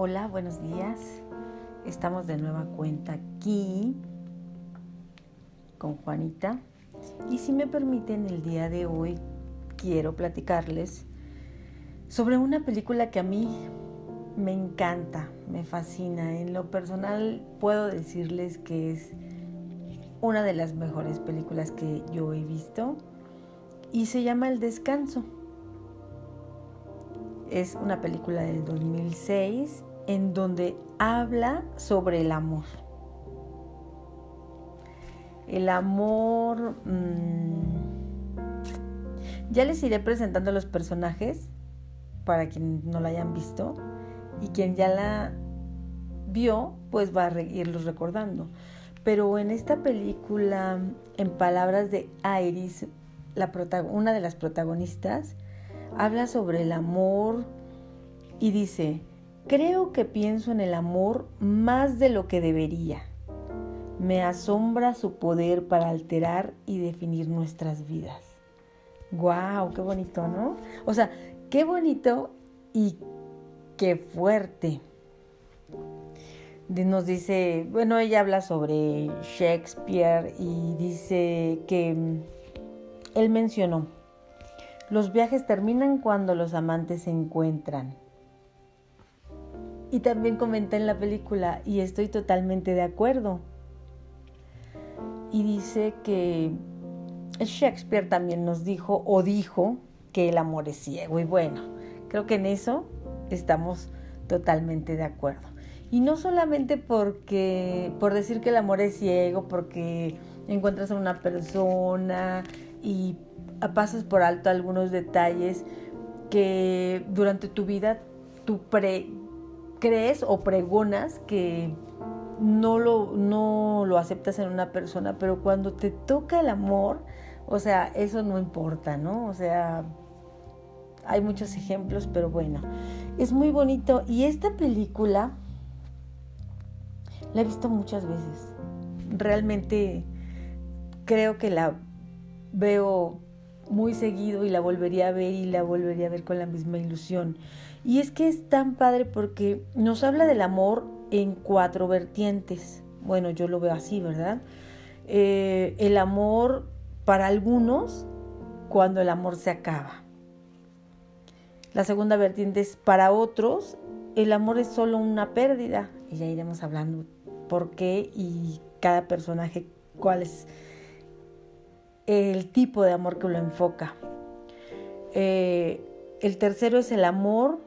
Hola, buenos días. Estamos de nueva cuenta aquí con Juanita. Y si me permiten, el día de hoy quiero platicarles sobre una película que a mí me encanta, me fascina. En lo personal puedo decirles que es una de las mejores películas que yo he visto y se llama El Descanso. Es una película del 2006 en donde habla sobre el amor. El amor... Mmm, ya les iré presentando los personajes para quien no la hayan visto y quien ya la vio pues va a irlos recordando. Pero en esta película, en palabras de Iris, la una de las protagonistas, habla sobre el amor y dice, creo que pienso en el amor más de lo que debería. Me asombra su poder para alterar y definir nuestras vidas. ¡Guau! ¡Qué bonito, ¿no? O sea, qué bonito y qué fuerte. Nos dice, bueno, ella habla sobre Shakespeare y dice que mm, él mencionó, los viajes terminan cuando los amantes se encuentran. Y también comenta en la película, y estoy totalmente de acuerdo. Y dice que Shakespeare también nos dijo o dijo que el amor es ciego. Y bueno, creo que en eso estamos totalmente de acuerdo. Y no solamente porque, por decir que el amor es ciego, porque encuentras a una persona y pasas por alto algunos detalles que durante tu vida tú crees o pregonas que no lo, no lo aceptas en una persona, pero cuando te toca el amor, o sea, eso no importa, ¿no? O sea, hay muchos ejemplos, pero bueno, es muy bonito. Y esta película la he visto muchas veces. Realmente creo que la veo muy seguido y la volvería a ver y la volvería a ver con la misma ilusión. Y es que es tan padre porque nos habla del amor en cuatro vertientes. Bueno, yo lo veo así, ¿verdad? Eh, el amor para algunos cuando el amor se acaba. La segunda vertiente es para otros, el amor es solo una pérdida. Y ya iremos hablando por qué y cada personaje cuál es el tipo de amor que lo enfoca. Eh, el tercero es el amor,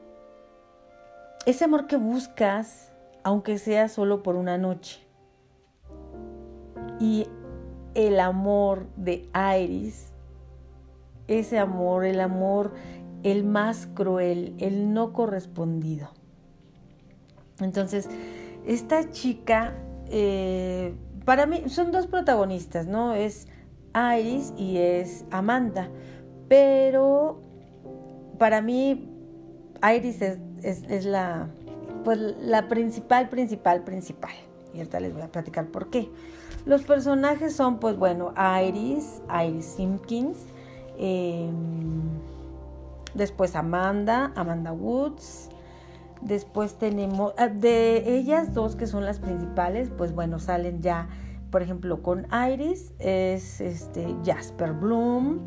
ese amor que buscas, aunque sea solo por una noche. Y el amor de Iris, ese amor, el amor el más cruel, el no correspondido. Entonces, esta chica, eh, para mí, son dos protagonistas, ¿no? Es Iris y es Amanda, pero para mí Iris es, la, pues, la principal, principal, principal. Y ahorita les voy a platicar por qué. Los personajes son, pues bueno, Iris, Iris Simpkins, em, después Amanda, Amanda Woods, después tenemos, ah, de ellas dos que son las principales, pues bueno, salen ya, por ejemplo, con Iris, es este Jasper Bloom,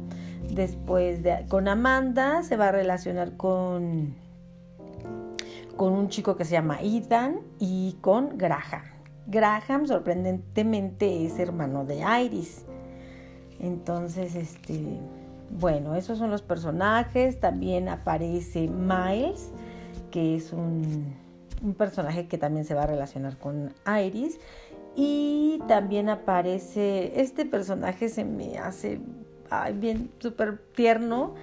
después de, con Amanda se va a relacionar con, con un chico que se llama Ethan y con Graham. Graham sorprendentemente es hermano de Iris. Entonces, este, bueno, esos son los personajes. También aparece Miles, que es un, personaje que también se va a relacionar con Iris. Y también aparece, este personaje se me hace bien súper tierno,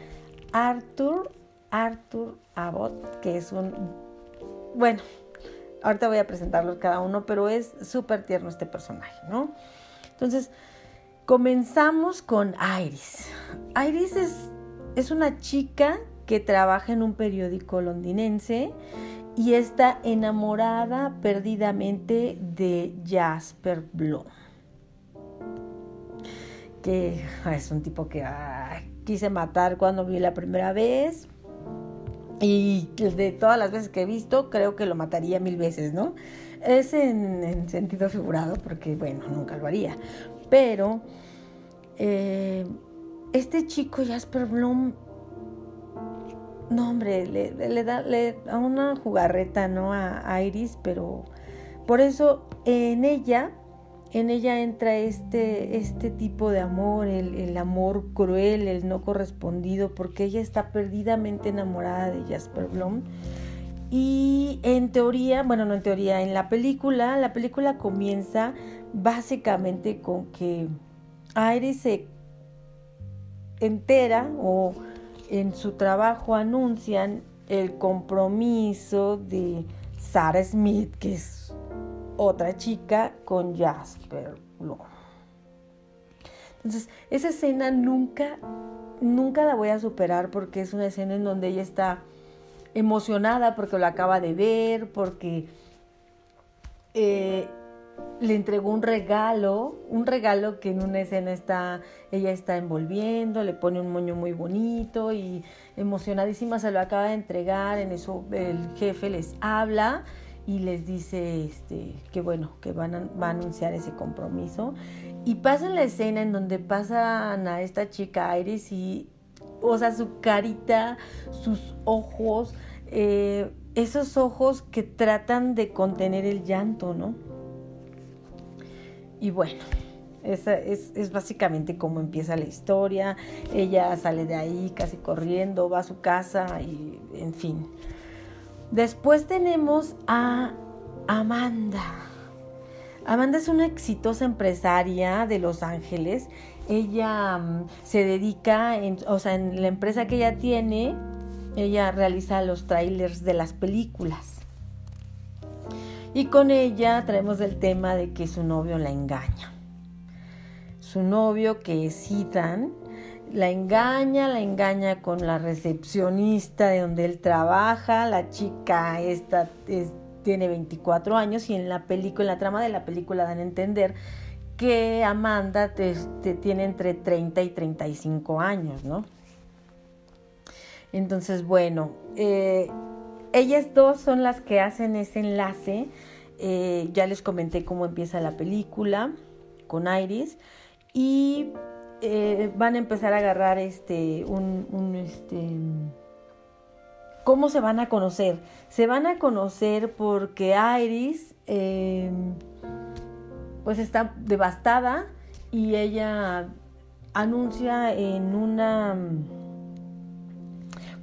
Arthur, Arthur Abbott, que es un, bueno, Ahorita voy a presentarlos cada uno, pero es súper tierno este personaje, ¿no? Entonces, comenzamos con Iris. Iris es, es una chica que trabaja en un periódico londinense y está enamorada perdidamente de Jasper Bloom. Que es un tipo que quise matar cuando vi la primera vez. Y de todas las veces que he visto, creo que lo mataría mil veces, ¿no? Es en, sentido figurado, porque bueno, nunca lo haría. Pero eh, este chico Jasper Bloom, no hombre, le, da a una jugarreta, ¿no? A, Iris, pero por eso en ella en ella entra este, este tipo de amor, el, el, amor cruel, el no correspondido, porque ella está perdidamente enamorada de Jasper Blom. Y en teoría, bueno, no en teoría, en la película, la película comienza básicamente con que Iris se entera o en su trabajo anuncian el compromiso de Sarah Smith, que es otra chica con Jasper Entonces, esa escena nunca, nunca la voy a superar porque es una escena en donde ella está emocionada porque lo acaba de ver, porque eh, le entregó un regalo, un regalo que en una escena está, ella está envolviendo, le pone un moño muy bonito y emocionadísima se lo acaba de entregar, en eso el jefe les habla y les dice este, que bueno, que van va a anunciar ese compromiso. Y pasa la escena en donde pasan a esta chica Iris y, o sea, su carita, sus ojos, eh, esos ojos que tratan de contener el llanto, ¿no? Y bueno, esa es, es, básicamente cómo empieza la historia. Ella sale de ahí casi corriendo, va a su casa y, en fin. Después tenemos a Amanda. Amanda es una exitosa empresaria de Los Ángeles. Ella mm, se dedica, o sea, en la empresa que ella tiene, ella realiza los trailers de las películas. Y con ella traemos el tema de que su novio la engaña. Su novio, que es Ethan, la engaña, la engaña con la recepcionista de donde él trabaja, la chica esta tiene 24 años y en la película, en la trama de la película dan a entender que Amanda tiene entre 30 y 35 años, ¿no? Entonces, bueno, eh, ellas dos son las que hacen ese enlace. Eh, ya les comenté cómo empieza la película con Iris y eh, van a empezar a agarrar este, un, este, ¿cómo se van a conocer? Se van a conocer porque Iris, em, pues está devastada y ella anuncia en una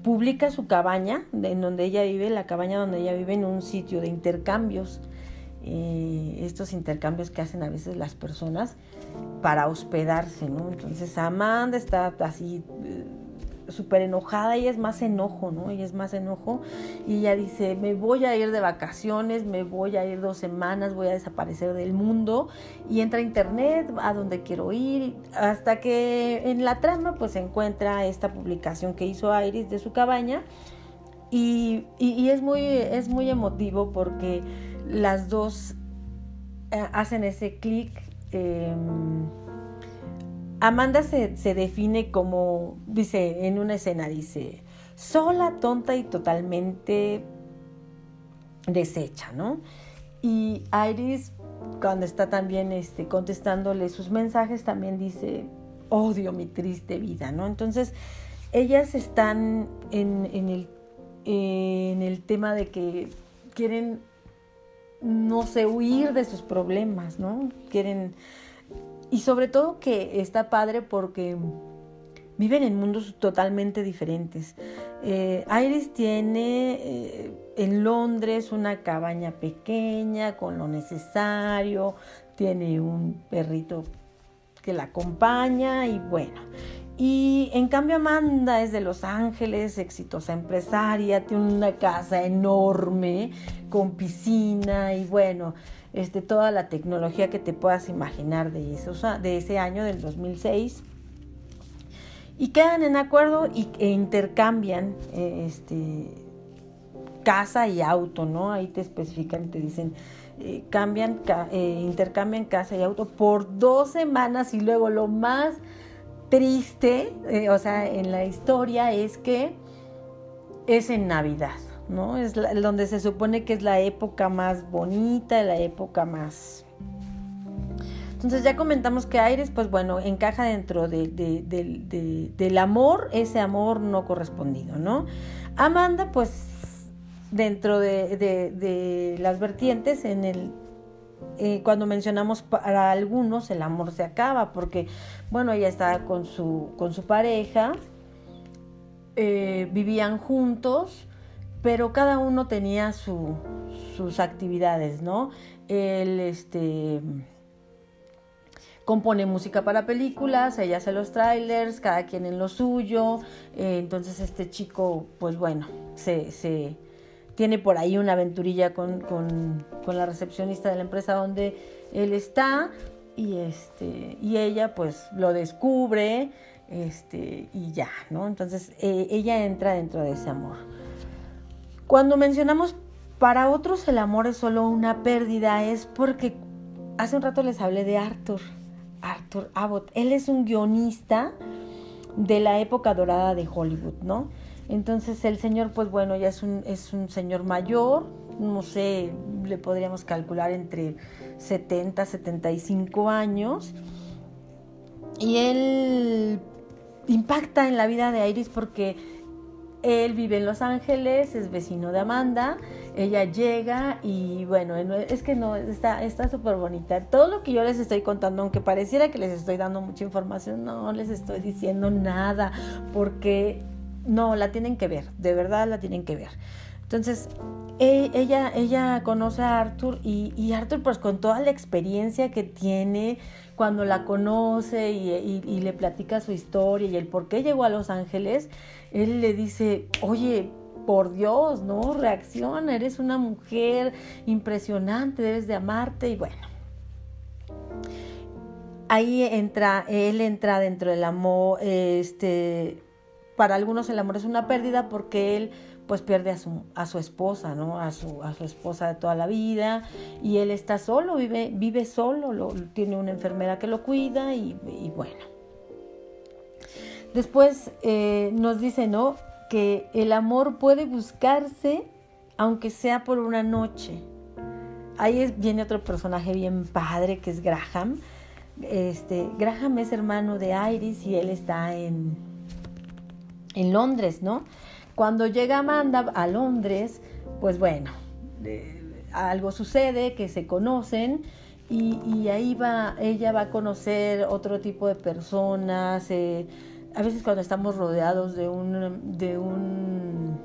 publica su cabaña en donde ella vive, la cabaña donde ella vive en un sitio de intercambios. Eh, estos intercambios que hacen a veces las personas para hospedarse, ¿no? Entonces Amanda está así eh, súper enojada, ella es más enojo, ¿no? Ella es más enojo y ella dice, me voy a ir de vacaciones, me voy a ir dos semanas, voy a desaparecer del mundo y entra a internet a donde quiero ir, hasta que en la trama pues encuentra esta publicación que hizo Iris de su cabaña y, es, muy, es muy emotivo porque las dos eh, hacen ese clic. Em, Amanda se, define como, dice, en una escena, dice, sola, tonta y totalmente deshecha, ¿no? Y Iris, cuando está también este, contestándole sus mensajes, también dice, odio mi triste vida, ¿no? Entonces, ellas están en, en, el, en el tema de que quieren no sé, huir de sus problemas, ¿no? Quieren... Y sobre todo que está padre porque viven en mundos totalmente diferentes. Eh, Iris tiene eh, en Londres una cabaña pequeña con lo necesario, tiene un perrito que la acompaña y bueno, y en cambio Amanda es de Los Ángeles, exitosa empresaria, tiene una casa enorme con piscina y bueno, este, toda la tecnología que te puedas imaginar de, eso, de ese año, del 2006. Y quedan en acuerdo y, e intercambian eh, este, casa y auto, ¿no? Ahí te especifican, te dicen, eh, cambian, eh, intercambian casa y auto por dos semanas y luego lo más triste, eh, o sea, en la historia es que es en Navidad, ¿no? Es donde se supone que es la época más bonita, la época más... Entonces ya comentamos que Aires, pues bueno, encaja dentro del amor, ese amor no correspondido, ¿no? Amanda, pues dentro de, las vertientes, en el cuando mencionamos para algunos el amor se acaba, porque bueno, ella estaba con su, con su pareja, eh, vivían juntos, pero cada uno tenía sus actividades, ¿no? Él este, compone música para películas, ella hace los trailers, cada quien en lo suyo, eh, entonces este chico, pues bueno, se tiene por ahí una aventurilla con, con, la recepcionista de la empresa donde él está y, este, y ella pues lo descubre este, y ya, ¿no? Entonces eh, ella entra dentro de ese amor. Cuando mencionamos para otros el amor es solo una pérdida, es porque hace un rato les hablé de Arthur, Arthur Abbott. Él es un guionista de la época dorada de Hollywood, ¿no? Entonces el señor, pues bueno, ya es un, es un señor mayor, no sé, le podríamos calcular entre 70, 75 años. Y él impacta en la vida de Iris porque él vive en Los Ángeles, es vecino de Amanda, ella llega y bueno, es que no, está súper bonita. Todo lo que yo les estoy contando, aunque pareciera que les estoy dando mucha información, no les estoy diciendo nada, porque no, la tienen que ver, de verdad la tienen que ver. Entonces, e, ella, ella conoce a Arthur y, y Arthur pues con toda la experiencia que tiene, cuando la conoce y, le platica su historia y el por qué llegó a Los Ángeles, él le dice, oye, por Dios, ¿no? Reacciona, eres una mujer impresionante, debes de amarte y bueno. Ahí entra, él entra dentro del amor, este, para algunos el amor es una pérdida porque él pues pierde a su, a su esposa, ¿no? A su, a su esposa de toda la vida y él está solo, vive, vive solo, lo, tiene una enfermera que lo cuida y, bueno. Después eh, nos dice, ¿no? Que el amor puede buscarse aunque sea por una noche. Ahí viene otro personaje bien padre que es Graham. Este, Graham es hermano de Iris y él está en, en Londres, ¿no? Cuando llega Amanda a Londres, pues bueno, algo sucede, que se conocen y, ahí va, ella va a conocer otro tipo de personas. Eh, a veces cuando estamos rodeados de un, de un,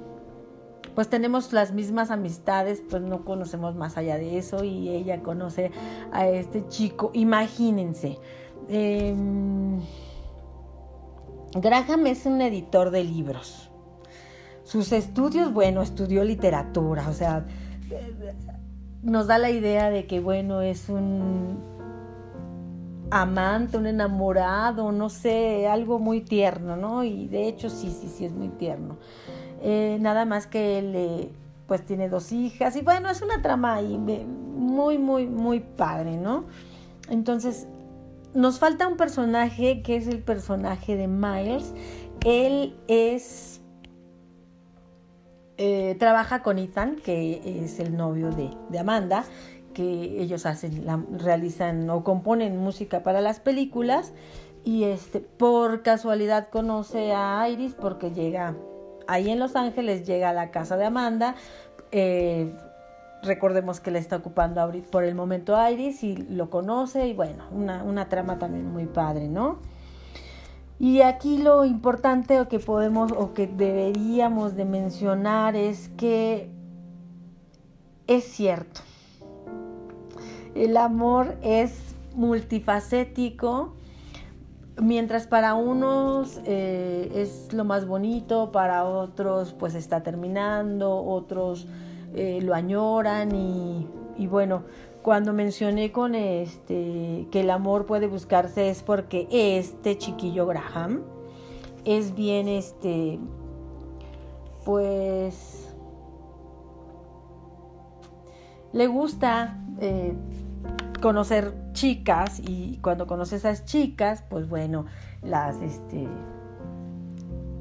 pues tenemos las mismas amistades, pues no conocemos más allá de eso y ella conoce a este chico. Imagínense. Em, Graham es un editor de libros. Sus estudios, bueno, estudió literatura, o sea, nos da la idea de que, bueno, es un amante, un enamorado, no sé, algo muy tierno, ¿no? Y de hecho sí, sí, sí, es muy tierno. Eh, nada más que él, eh, pues tiene dos hijas y bueno, es una trama ahí muy, muy, muy padre, ¿no? Entonces, nos falta un personaje que es el personaje de Miles. Él es eh, trabaja con Ethan, que es el novio de, Amanda, que ellos hacen, realizan o componen música para las películas. Y este, por casualidad conoce a Iris porque llega ahí en Los Ángeles, llega a la casa de Amanda. Eh, recordemos que le está ocupando por el momento Iris y lo conoce y bueno, una, una trama también muy padre, ¿no? Y aquí lo importante o que podemos o que deberíamos de mencionar es que es cierto. El amor es multifacético, mientras para unos eh, es lo más bonito, para otros pues está terminando, otros eh, lo añoran y, bueno, cuando mencioné con este que el amor puede buscarse es porque este chiquillo Graham es bien este pues le gusta eh, conocer chicas y cuando conoce a esas chicas pues bueno las este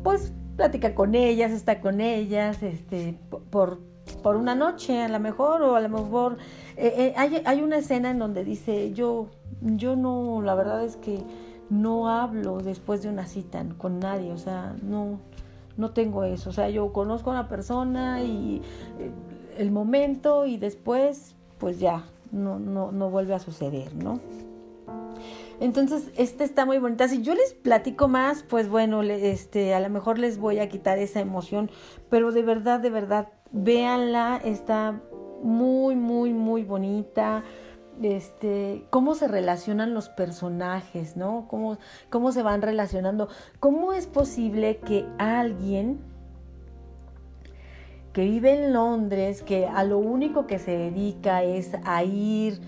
pues platica con ellas, está con ellas, este, por, por una noche a lo mejor, o a lo mejor eh, eh, hay, hay, una escena en donde dice, yo, yo no, la verdad es que no hablo después de una cita con nadie, o sea, no, no tengo eso, o sea, yo conozco a una persona y eh, el momento y después, pues ya, no, no, no vuelve a suceder, ¿no? Entonces, esta está muy bonita. Si yo les platico más, pues bueno, este, a lo mejor les voy a quitar esa emoción, pero de verdad, de verdad, véanla, está muy, muy, muy bonita. Este, cómo se relacionan los personajes, ¿no? Cómo, cómo se van relacionando. ¿Cómo es posible que alguien que vive en Londres, que a lo único que se dedica es a ir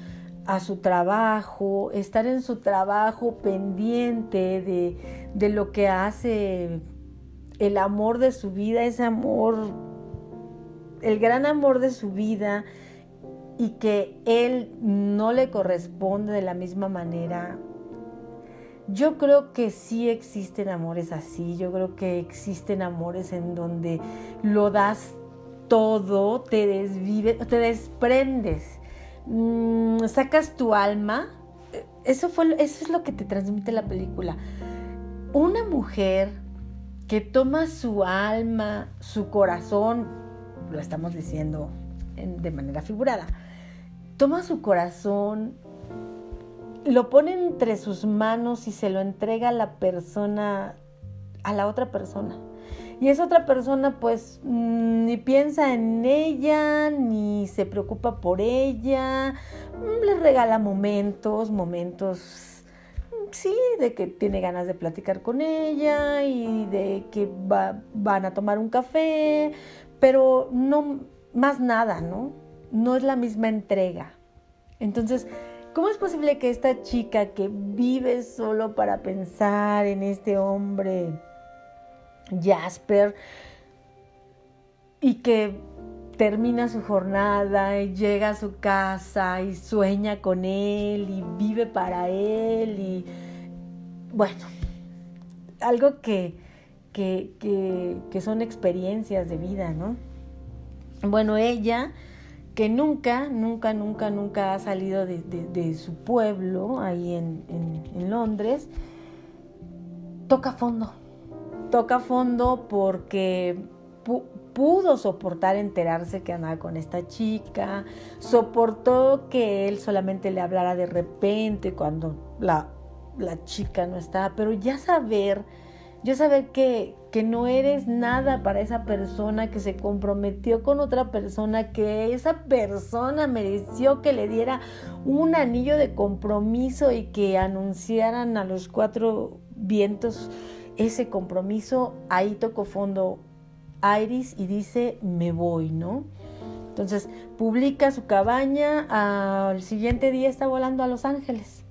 a su trabajo, estar en su trabajo pendiente de, de lo que hace el amor de su vida, ese amor, el gran amor de su vida, y que él no le corresponde de la misma manera. Yo creo que sí existen amores así, yo creo que existen amores en donde lo das todo, te desvives, te desprendes Mm, sacas tu alma. Eso, fue, eso es lo que te transmite la película. Una mujer que toma su alma, su corazón, lo estamos diciendo de manera figurada, toma su corazón, lo pone entre sus manos y se lo entrega a la persona, a la otra persona. Y esa otra persona pues mm, ni piensa en ella, ni se preocupa por ella, mm, le regala momentos, momentos, mm, sí, de que tiene ganas de platicar con ella y de que van a tomar un café, pero no más nada, ¿no? No es la misma entrega. Entonces, ¿Cómo es posible que esta chica que vive solo para pensar en este hombre Jasper y que termina su jornada y llega a su casa y sueña con él y vive para él y bueno, algo que, que, son experiencias de vida, ¿no? Bueno, ella que nunca, nunca, nunca, nunca ha salido de, su pueblo ahí en, Londres, toca fondo toca fondo porque pudo soportar enterarse que andaba con esta chica, soportó que él solamente le hablara de repente cuando la chica no estaba, pero ya saber, ya saber que, que no eres nada para esa persona que se comprometió con otra persona, que esa persona mereció que le diera un anillo de compromiso y que anunciaran a los cuatro vientos ese compromiso, ahí tocó fondo Iris y dice, me voy, ¿no? Entonces, publica su cabaña, al siguiente día está volando a Los Ángeles.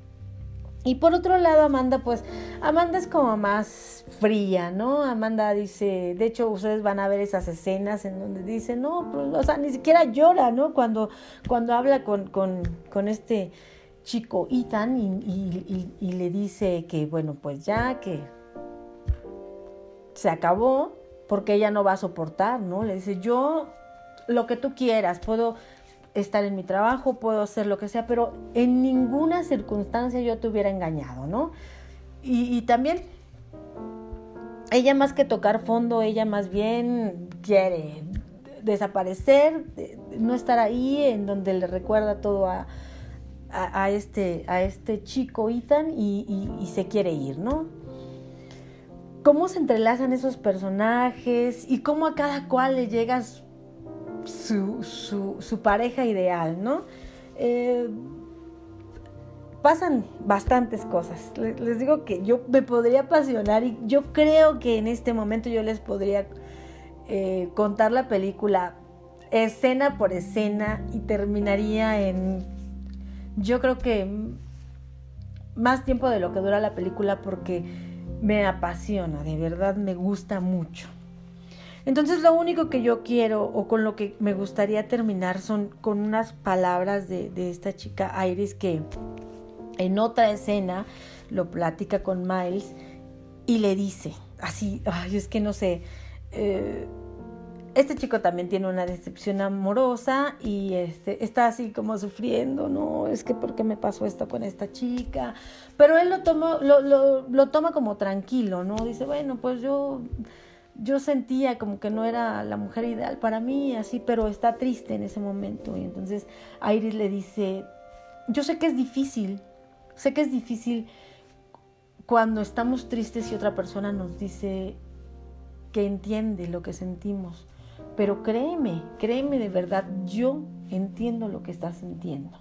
Y por otro lado, Amanda, pues, Amanda es como más fría, ¿no? Amanda dice, de hecho, ustedes van a ver esas escenas en donde dice, no, pues, o sea, ni siquiera llora, ¿no? Cuando, cuando habla con, con, con este chico Ethan y le dice que, bueno, pues ya, que se acabó porque ella no va a soportar, ¿no? Le dice, yo lo que tú quieras, puedo estar en mi trabajo, puedo hacer lo que sea, pero en ninguna circunstancia yo te hubiera engañado, ¿no? Y, también, ella más que tocar fondo, ella más bien quiere desaparecer, no estar ahí en donde le recuerda todo a, a, este, a este chico Ethan y se quiere ir, ¿no? cómo se entrelazan esos personajes y cómo a cada cual le llega su, pareja ideal, ¿no? Eh, pasan bastantes cosas. Les, digo que yo me podría apasionar y yo creo que en este momento yo les podría eh, contar la película escena por escena y terminaría en, yo creo que más tiempo de lo que dura la película porque me apasiona, de verdad me gusta mucho. Entonces lo único que yo quiero o con lo que me gustaría terminar son con unas palabras de, esta chica Iris que en otra escena lo platica con Miles y le dice, así, ay, es que no sé, eh, este chico también tiene una decepción amorosa y este, está así como sufriendo, no, es que porque me pasó esto con esta chica, pero él lo toma, lo, lo, toma como tranquilo, ¿no? Dice, bueno, pues yo, yo sentía como que no era la mujer ideal para mí, así, pero está triste en ese momento. Y entonces Iris le dice, yo sé que es difícil, sé que es difícil cuando estamos tristes y otra persona nos dice que entiende lo que sentimos pero créeme, créeme de verdad, yo entiendo lo que estás sintiendo.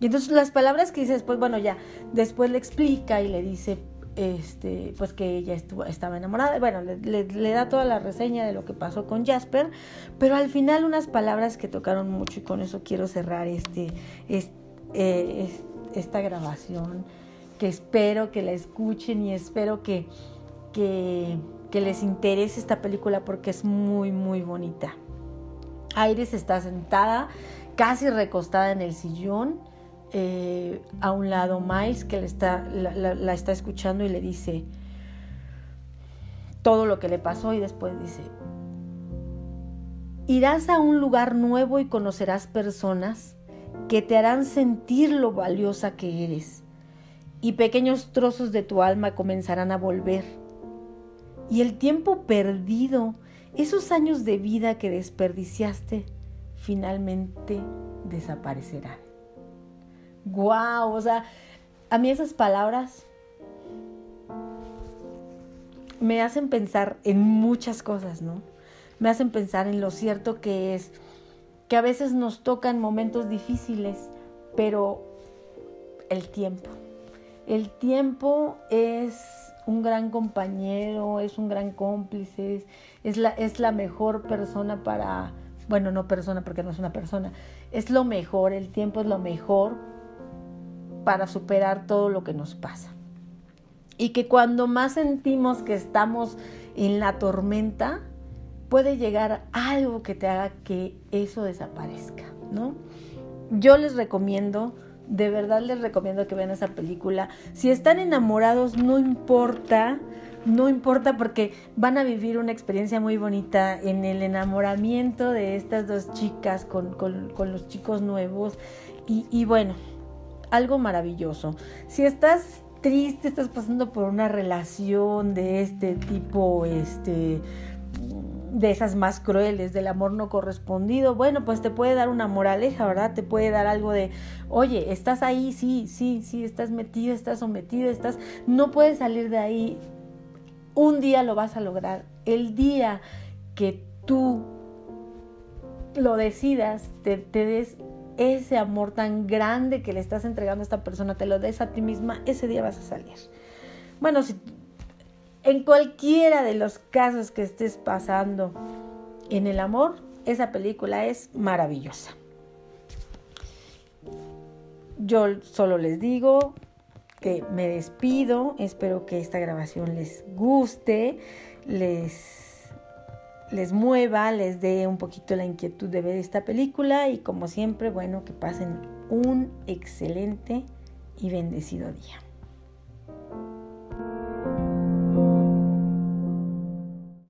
Y entonces las palabras que dice después, bueno, ya, después le explica y le dice, este, pues que ella estaba enamorada, bueno, le, da toda la reseña de lo que pasó con Jasper, pero al final unas palabras que tocaron mucho y con eso quiero cerrar este, eh, esta grabación, que espero que la escuchen y espero que, que que les interese esta película porque es muy, muy bonita. Iris está sentada, casi recostada en el sillón. Eh, a un lado Miles que le está, la, está escuchando y le dice todo lo que le pasó y después dice, irás a un lugar nuevo y conocerás personas que te harán sentir lo valiosa que eres y pequeños trozos de tu alma comenzarán a volver y el tiempo perdido, esos años de vida que desperdiciaste, finalmente desaparecerán. Wow, o sea, a mí esas palabras me hacen pensar en muchas cosas, ¿no? Me hacen pensar en lo cierto que es que a veces nos tocan momentos difíciles, pero el tiempo. El tiempo es un gran compañero, es un gran cómplice, es la, es la mejor persona para, bueno, no persona porque no es una persona, es lo mejor, el tiempo es lo mejor para superar todo lo que nos pasa. Y que cuando más sentimos que estamos en la tormenta, puede llegar algo que te haga que eso desaparezca, ¿no? Yo les recomiendo de verdad les recomiendo que vean esa película. Si están enamorados, no importa, no importa porque van a vivir una experiencia muy bonita en el enamoramiento de estas dos chicas con, los chicos nuevos. Y, y bueno, algo maravilloso. Si estás triste, estás pasando por una relación de este tipo, este de esas más crueles, del amor no correspondido, bueno, pues te puede dar una moraleja, ¿verdad? Te puede dar algo de, oye, estás ahí, sí, sí, sí, estás metido, estás sometido, estás, no puedes salir de ahí, un día lo vas a lograr, el día que tú lo decidas, te, te des ese amor tan grande que le estás entregando a esta persona, te lo des a ti misma, ese día vas a salir. Bueno, si en cualquiera de los casos que estés pasando en el amor, esa película es maravillosa. Yo solo les digo que me despido, espero que esta grabación les guste, les, les mueva, les dé un poquito la inquietud de ver esta película y como siempre, bueno, que pasen un excelente y bendecido día.